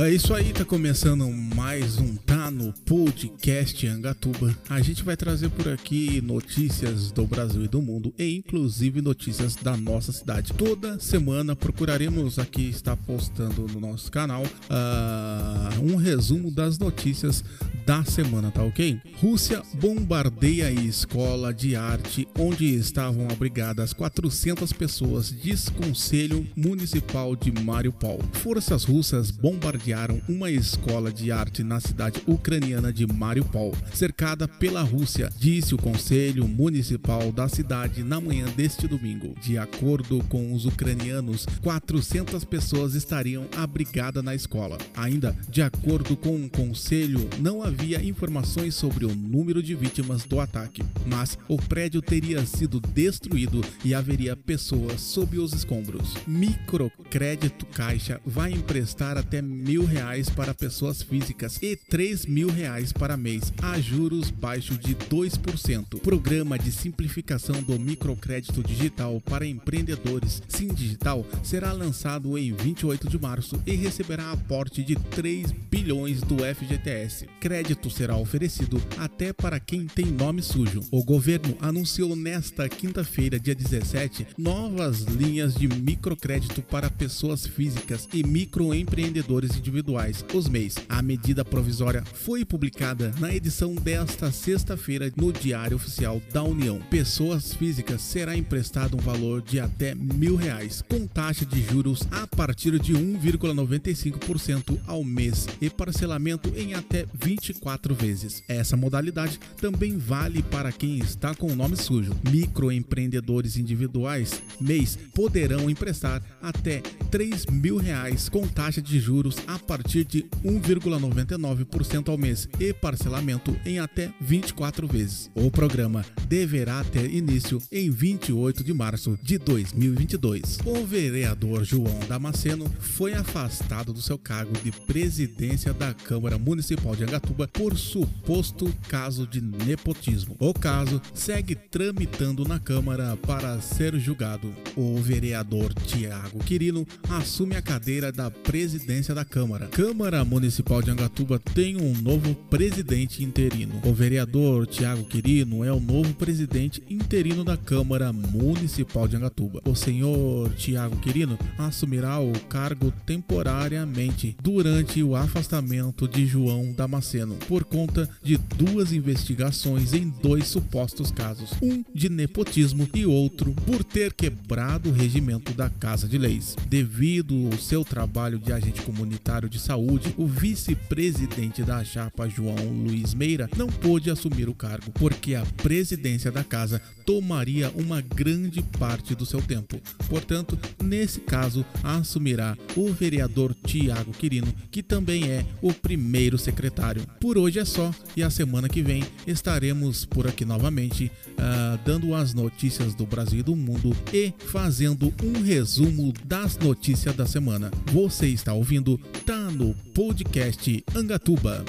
É isso aí, tá começando mais um Tá no Podcast Angatuba. A gente vai trazer por aqui notícias do Brasil e do mundo e inclusive notícias da nossa cidade. Toda semana procuraremos aqui estar postando no nosso canal uh, um resumo das notícias da semana, tá ok? Rússia bombardeia a escola de arte onde estavam abrigadas 400 pessoas, diz Conselho Municipal de Mariupol. Forças russas bombardearam uma escola de arte na cidade ucraniana de Mariupol, cercada pela Rússia, disse o Conselho Municipal da cidade na manhã deste domingo. De acordo com os ucranianos, 400 pessoas estariam abrigadas na escola. Ainda, de acordo com o Conselho, não havia havia informações sobre o número de vítimas do ataque, mas o prédio teria sido destruído e haveria pessoas sob os escombros. Microcrédito Caixa vai emprestar até mil reais para pessoas físicas e três mil reais para mês a juros baixos de 2%. Programa de simplificação do microcrédito digital para empreendedores Sim Digital será lançado em 28 de março e receberá aporte de 3 bilhões do FGTS. Crédito crédito será oferecido até para quem tem nome sujo. O governo anunciou nesta quinta-feira, dia 17, novas linhas de microcrédito para pessoas físicas e microempreendedores individuais, os MEIs. A medida provisória foi publicada na edição desta sexta-feira no Diário Oficial da União. Pessoas físicas será emprestado um valor de até mil reais, com taxa de juros a partir de 1,95% ao mês e parcelamento em até 24 quatro vezes. Essa modalidade também vale para quem está com o nome sujo. Microempreendedores individuais, mês, poderão emprestar até 3 mil reais com taxa de juros a partir de 1,99% ao mês e parcelamento em até 24 vezes. O programa deverá ter início em 28 de março de 2022. O vereador João Damasceno foi afastado do seu cargo de presidência da Câmara Municipal de Angatuba por suposto caso de nepotismo. O caso segue tramitando na Câmara para ser julgado. O vereador Tiago Quirino assume a cadeira da presidência da Câmara. Câmara Municipal de Angatuba tem um novo presidente interino. O vereador Tiago Quirino é o novo presidente interino da Câmara Municipal de Angatuba. O senhor Tiago Quirino assumirá o cargo temporariamente durante o afastamento de João Damasceno por conta de duas investigações em dois supostos casos, um de nepotismo e outro por ter quebrado o regimento da Casa de Leis. Devido ao seu trabalho de agente comunitário de saúde, o vice-presidente da chapa João Luiz Meira não pôde assumir o cargo, porque a presidência da casa tomaria uma grande parte do seu tempo. Portanto, nesse caso, assumirá o vereador Tiago Quirino, que também é o primeiro secretário. Por hoje é só e a semana que vem estaremos por aqui novamente, uh, dando as notícias do Brasil e do mundo e fazendo um resumo das notícias da semana. Você está ouvindo? Tá no podcast Angatuba.